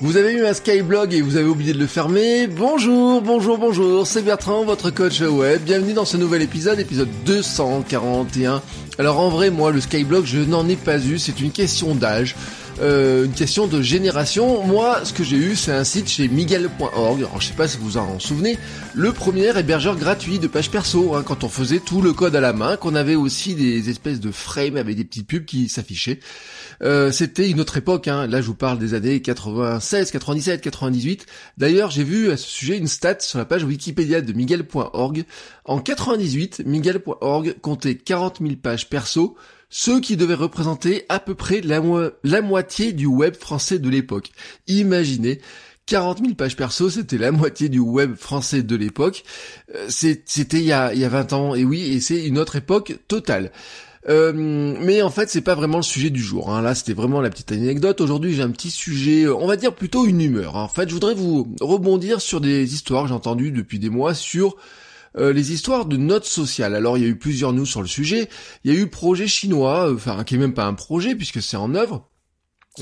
Vous avez eu un Skyblog et vous avez oublié de le fermer. Bonjour, bonjour, bonjour, c'est Bertrand, votre coach web. Bienvenue dans ce nouvel épisode, épisode 241. Alors en vrai, moi, le Skyblog, je n'en ai pas eu, c'est une question d'âge. Euh, une question de génération. Moi, ce que j'ai eu, c'est un site chez Miguel.org. Alors, je sais pas si vous en souvenez. Le premier hébergeur gratuit de pages perso, hein, quand on faisait tout le code à la main, qu'on avait aussi des espèces de frames avec des petites pubs qui s'affichaient. Euh, c'était une autre époque, hein. là je vous parle des années 96, 97, 98. D'ailleurs j'ai vu à ce sujet une stat sur la page Wikipédia de Miguel.org. En 98, Miguel.org comptait 40 000 pages perso, ce qui devait représenter à peu près la, moitié du web français de l'époque. Imaginez, 40 000 pages perso, c'était la moitié du web français de l'époque. Euh, c'était il, y a, il y a 20 ans, et oui, et c'est une autre époque totale. Euh, mais en fait, c'est pas vraiment le sujet du jour. Hein. Là, c'était vraiment la petite anecdote. Aujourd'hui, j'ai un petit sujet, euh, on va dire plutôt une humeur. Hein. En fait, je voudrais vous rebondir sur des histoires que j'ai entendues depuis des mois sur euh, les histoires de notes sociales. Alors, il y a eu plusieurs news sur le sujet. Il y a eu projet chinois, enfin, qui est même pas un projet puisque c'est en œuvre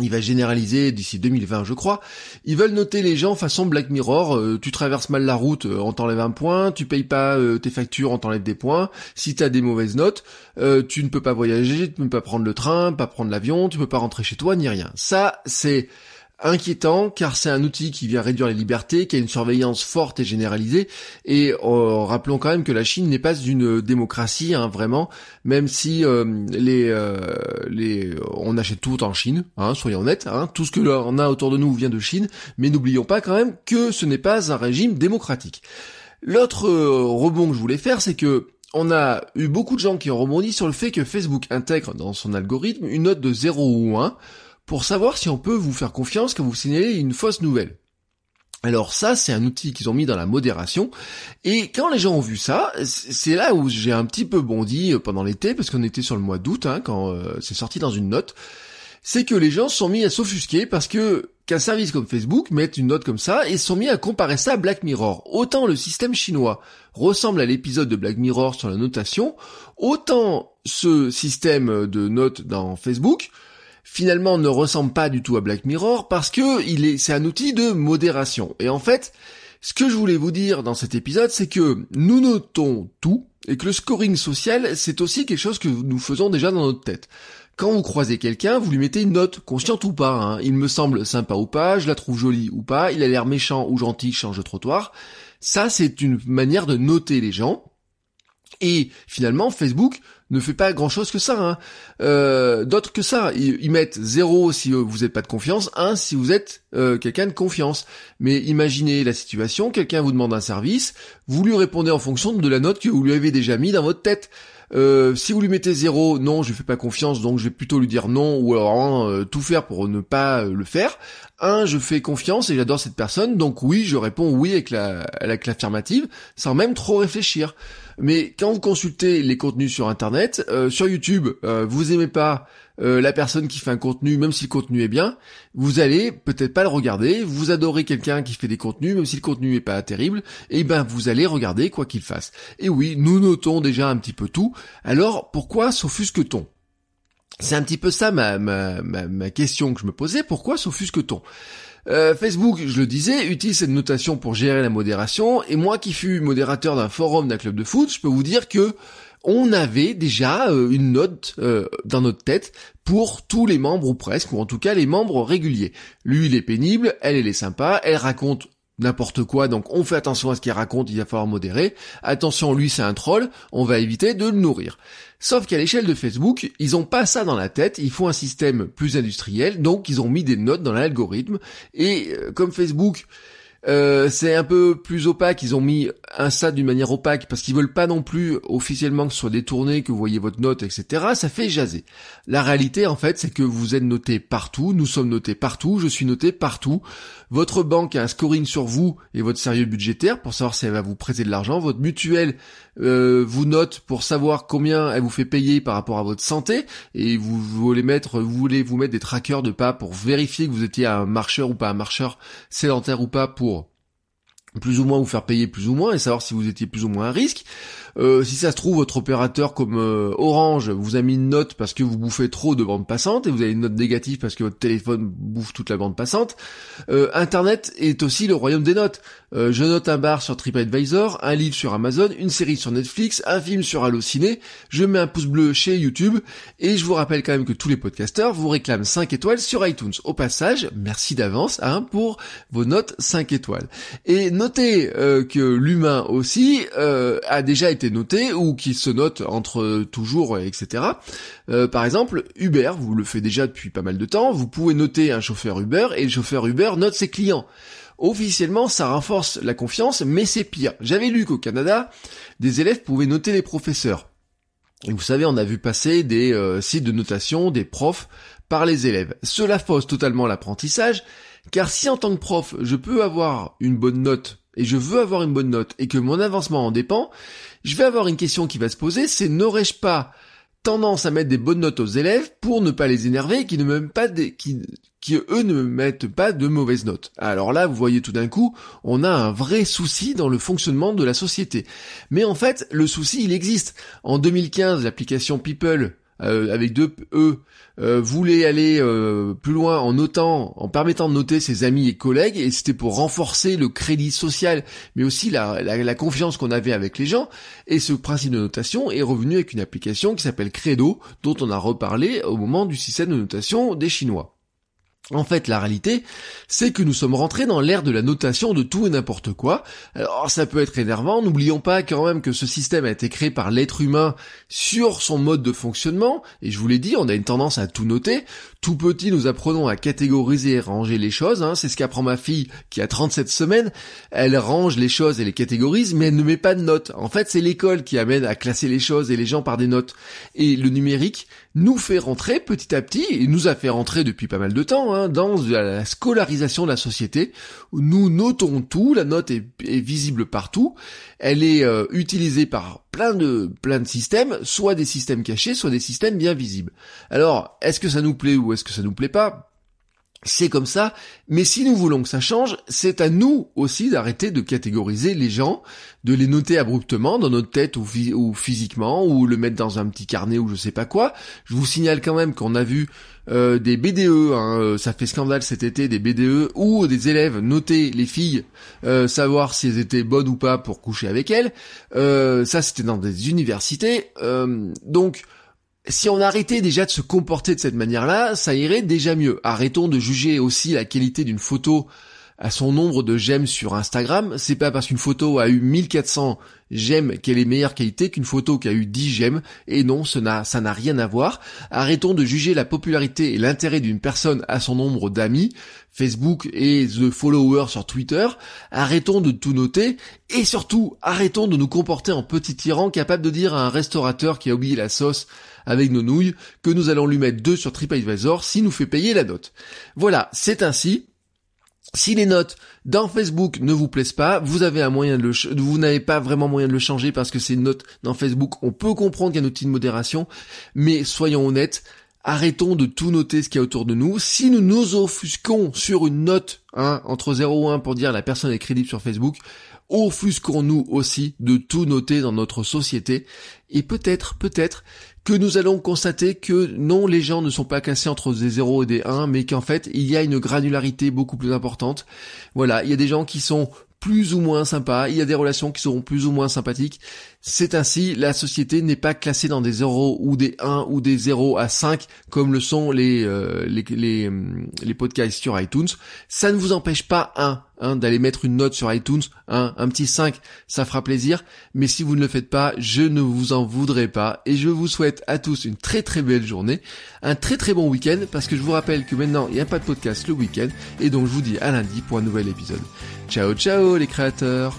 il va généraliser d'ici 2020 je crois. Ils veulent noter les gens façon Black Mirror, euh, tu traverses mal la route, euh, on t'enlève un point, tu payes pas euh, tes factures, on t'enlève des points, si t'as des mauvaises notes, tu ne peux pas voyager, tu ne peux pas prendre le train, pas prendre l'avion, tu peux pas rentrer chez toi, ni rien. Ça, c'est inquiétant car c'est un outil qui vient réduire les libertés, qui a une surveillance forte et généralisée. Et euh, rappelons quand même que la Chine n'est pas une démocratie, hein, vraiment, même si euh, les, euh, les, on achète tout en Chine, hein, soyons honnêtes, hein, tout ce que l'on a autour de nous vient de Chine, mais n'oublions pas quand même que ce n'est pas un régime démocratique. L'autre rebond que je voulais faire, c'est que on a eu beaucoup de gens qui ont rebondi sur le fait que Facebook intègre dans son algorithme une note de 0 ou 1 pour savoir si on peut vous faire confiance quand vous signalez une fausse nouvelle. Alors ça, c'est un outil qu'ils ont mis dans la modération. Et quand les gens ont vu ça, c'est là où j'ai un petit peu bondi pendant l'été, parce qu'on était sur le mois d'août, hein, quand euh, c'est sorti dans une note. C'est que les gens sont mis à s'offusquer parce que qu'un service comme Facebook mette une note comme ça et se sont mis à comparer ça à Black Mirror. Autant le système chinois ressemble à l'épisode de Black Mirror sur la notation, autant ce système de notes dans Facebook finalement ne ressemble pas du tout à Black Mirror parce que il est, c'est un outil de modération. Et en fait, ce que je voulais vous dire dans cet épisode, c'est que nous notons tout et que le scoring social, c'est aussi quelque chose que nous faisons déjà dans notre tête. Quand vous croisez quelqu'un, vous lui mettez une note, consciente ou pas. Hein. Il me semble sympa ou pas, je la trouve jolie ou pas, il a l'air méchant ou gentil, change de trottoir. Ça, c'est une manière de noter les gens. Et finalement, Facebook ne fait pas grand chose que ça. Hein. Euh, D'autres que ça, ils, mettent 0 si euh, vous n'êtes pas de confiance, 1 si vous êtes euh, quelqu'un de confiance. Mais imaginez la situation, quelqu'un vous demande un service, vous lui répondez en fonction de la note que vous lui avez déjà mis dans votre tête. Euh, si vous lui mettez 0, non, je lui fais pas confiance, donc je vais plutôt lui dire non, ou alors tout faire pour ne pas le faire. 1, je fais confiance et j'adore cette personne, donc oui, je réponds oui avec la avec l'affirmative, sans même trop réfléchir. Mais quand vous consultez les contenus sur Internet, euh, sur YouTube, euh, vous aimez pas euh, la personne qui fait un contenu, même si le contenu est bien, vous allez peut-être pas le regarder. Vous adorez quelqu'un qui fait des contenus, même si le contenu est pas terrible, et ben vous allez regarder quoi qu'il fasse. Et oui, nous notons déjà un petit peu tout. Alors pourquoi s'offusque-t-on? C'est un petit peu ça ma, ma, ma, question que je me posais. Pourquoi s'offusque-t-on? Euh, Facebook, je le disais, utilise cette notation pour gérer la modération, et moi qui fus modérateur d'un forum d'un club de foot, je peux vous dire que on avait déjà euh, une note euh, dans notre tête pour tous les membres ou presque, ou en tout cas les membres réguliers. Lui, il est pénible, elle, elle est sympa, elle raconte n'importe quoi, donc on fait attention à ce qu'il raconte, il va falloir modérer. Attention, lui c'est un troll, on va éviter de le nourrir. Sauf qu'à l'échelle de Facebook, ils ont pas ça dans la tête, ils font un système plus industriel, donc ils ont mis des notes dans l'algorithme, et euh, comme Facebook Euh, c'est un peu plus opaque, ils ont mis un ça d'une manière opaque parce qu'ils veulent pas non plus officiellement que ce soit détourné, que vous voyez votre note, etc. Ça fait jaser. La réalité en fait c'est que vous êtes noté partout, nous sommes notés partout, je suis noté partout. Votre banque a un scoring sur vous et votre sérieux budgétaire pour savoir si elle va vous prêter de l'argent. Votre mutuelle euh, vous note pour savoir combien elle vous fait payer par rapport à votre santé et vous, voulez mettre, vous voulez vous mettre des trackers de pas pour vérifier que vous étiez un marcheur ou pas un marcheur sédentaire ou pas pour plus ou moins vous faire payer plus ou moins et savoir si vous étiez plus ou moins à risque. Euh, si ça se trouve, votre opérateur comme euh, Orange vous a mis une note parce que vous bouffez trop de bande passante et vous avez une note négative parce que votre téléphone bouffe toute la bande passante. Euh, Internet est aussi le royaume des notes. je note un bar sur TripAdvisor, un livre sur Amazon, une série sur Netflix, un film sur Allociné, je mets un pouce bleu chez YouTube et je vous rappelle quand même que tous les podcasteurs vous réclament 5 étoiles sur iTunes. Au passage, merci d'avance hein, pour vos notes 5 étoiles. Et notez que l'humain aussi a déjà été noté ou qui se note entre toujours, etc. Euh, par exemple, Uber, vous le faites déjà depuis pas mal de temps, vous pouvez noter un chauffeur Uber et le chauffeur Uber note ses clients. Officiellement, ça renforce la confiance, mais c'est pire. J'avais lu qu'au Canada, des élèves pouvaient noter les professeurs. Vous savez, on a vu passer des euh, sites de notation des profs par les élèves. Cela fausse totalement l'apprentissage, car si en tant que prof, je peux avoir une bonne note et je veux avoir une bonne note et que mon avancement en dépend, je vais avoir une question qui va se poser, c'est n'aurais-je pas tendance à mettre des bonnes notes aux élèves pour ne pas les énerver et qui ne me pas qui, qui eux ne me mettent pas de mauvaises notes? Alors là, vous voyez tout d'un coup, on a un vrai souci dans le fonctionnement de la société. Mais en fait, le souci, il existe. En 2015, l'application People euh, avec deux E, euh, voulait aller euh, plus loin en notant, en permettant de noter ses amis et collègues, et c'était pour renforcer le crédit social, mais aussi la, la confiance qu'on avait avec les gens. Et ce principe de notation est revenu avec une application qui s'appelle Credo, dont on a reparlé au moment du système de notation des Chinois. En fait, la réalité, c'est que nous sommes rentrés dans l'ère de la notation de tout et n'importe quoi. Alors, ça peut être énervant. N'oublions pas quand même que ce système a été créé par l'être humain sur son mode de fonctionnement. Et je vous l'ai dit, on a une tendance à tout noter. Tout petit, nous apprenons à catégoriser et ranger les choses. Hein. C'est ce qu'apprend ma fille qui a 37 semaines. Elle range les choses et les catégorise, mais elle ne met pas de notes. En fait, c'est l'école qui amène à classer les choses et les gens par des notes. Et le numérique nous fait rentrer petit à petit, et nous a fait rentrer depuis pas mal de temps, hein, dans la scolarisation de la société. Nous notons tout, la note est, visible partout, elle est euh, utilisée par plein de plein de systèmes, soit des systèmes cachés, soit des systèmes bien visibles. Alors, est-ce que ça nous plaît ou est-ce que ça nous plaît pas? C'est comme ça, mais si nous voulons que ça change, c'est à nous aussi d'arrêter de catégoriser les gens, de les noter abruptement dans notre tête ou, physiquement, ou le mettre dans un petit carnet ou je sais pas quoi. Je vous signale quand même qu'on a vu euh, des BDE, hein, euh, ça fait scandale cet été, des BDE, où des élèves notaient les filles, euh, savoir si elles étaient bonnes ou pas pour coucher avec elles. ça c'était dans des universités. donc si on arrêtait déjà de se comporter de cette manière-là, ça irait déjà mieux. Arrêtons de juger aussi la qualité d'une photo à son nombre de j'aime sur Instagram. C'est pas parce qu'une photo a eu 1400 j'aime qu'elle est meilleure qualité qu'une photo qui a eu 10 j'aime. Et non, ça n'a, rien à voir. Arrêtons de juger la popularité et l'intérêt d'une personne à son nombre d'amis. Facebook et the follower sur Twitter. Arrêtons de tout noter. Et surtout, arrêtons de nous comporter en petit tyran capable de dire à un restaurateur qui a oublié la sauce avec nos nouilles que nous allons lui mettre deux sur TripAdvisor s'il nous fait payer la note. Voilà, c'est ainsi. Si les notes dans Facebook ne vous plaisent pas, vous avez un moyen de le, vous n'avez pas vraiment moyen de le changer parce que ces notes dans Facebook, on peut comprendre qu'il y a un outil de modération, mais soyons honnêtes, arrêtons de tout noter ce qu'il y a autour de nous. Si nous nous offusquons sur une note, hein, entre 0 et 1 pour dire la personne est crédible sur Facebook, offusquons-nous aussi de tout noter dans notre société. Et peut-être, peut-être que nous allons constater que non, les gens ne sont pas cassés entre des 0 et des 1, mais qu'en fait, il y a une granularité beaucoup plus importante. Voilà, il y a des gens qui sont plus ou moins sympas, il y a des relations qui seront plus ou moins sympathiques. C'est ainsi, la société n'est pas classée dans des 0 ou des 1 ou des 0 à 5 comme le sont les, euh, les, les, les, podcasts sur iTunes. Ça ne vous empêche pas, un, hein, d'aller mettre une note sur iTunes, un, un petit 5, ça fera plaisir. Mais si vous ne le faites pas, je ne vous en voudrais pas. Et je vous souhaite à tous une très très belle journée, un très très bon week-end, parce que je vous rappelle que maintenant, il n'y a pas de podcast le week-end. Et donc je vous dis à lundi pour un nouvel épisode. Ciao ciao les créateurs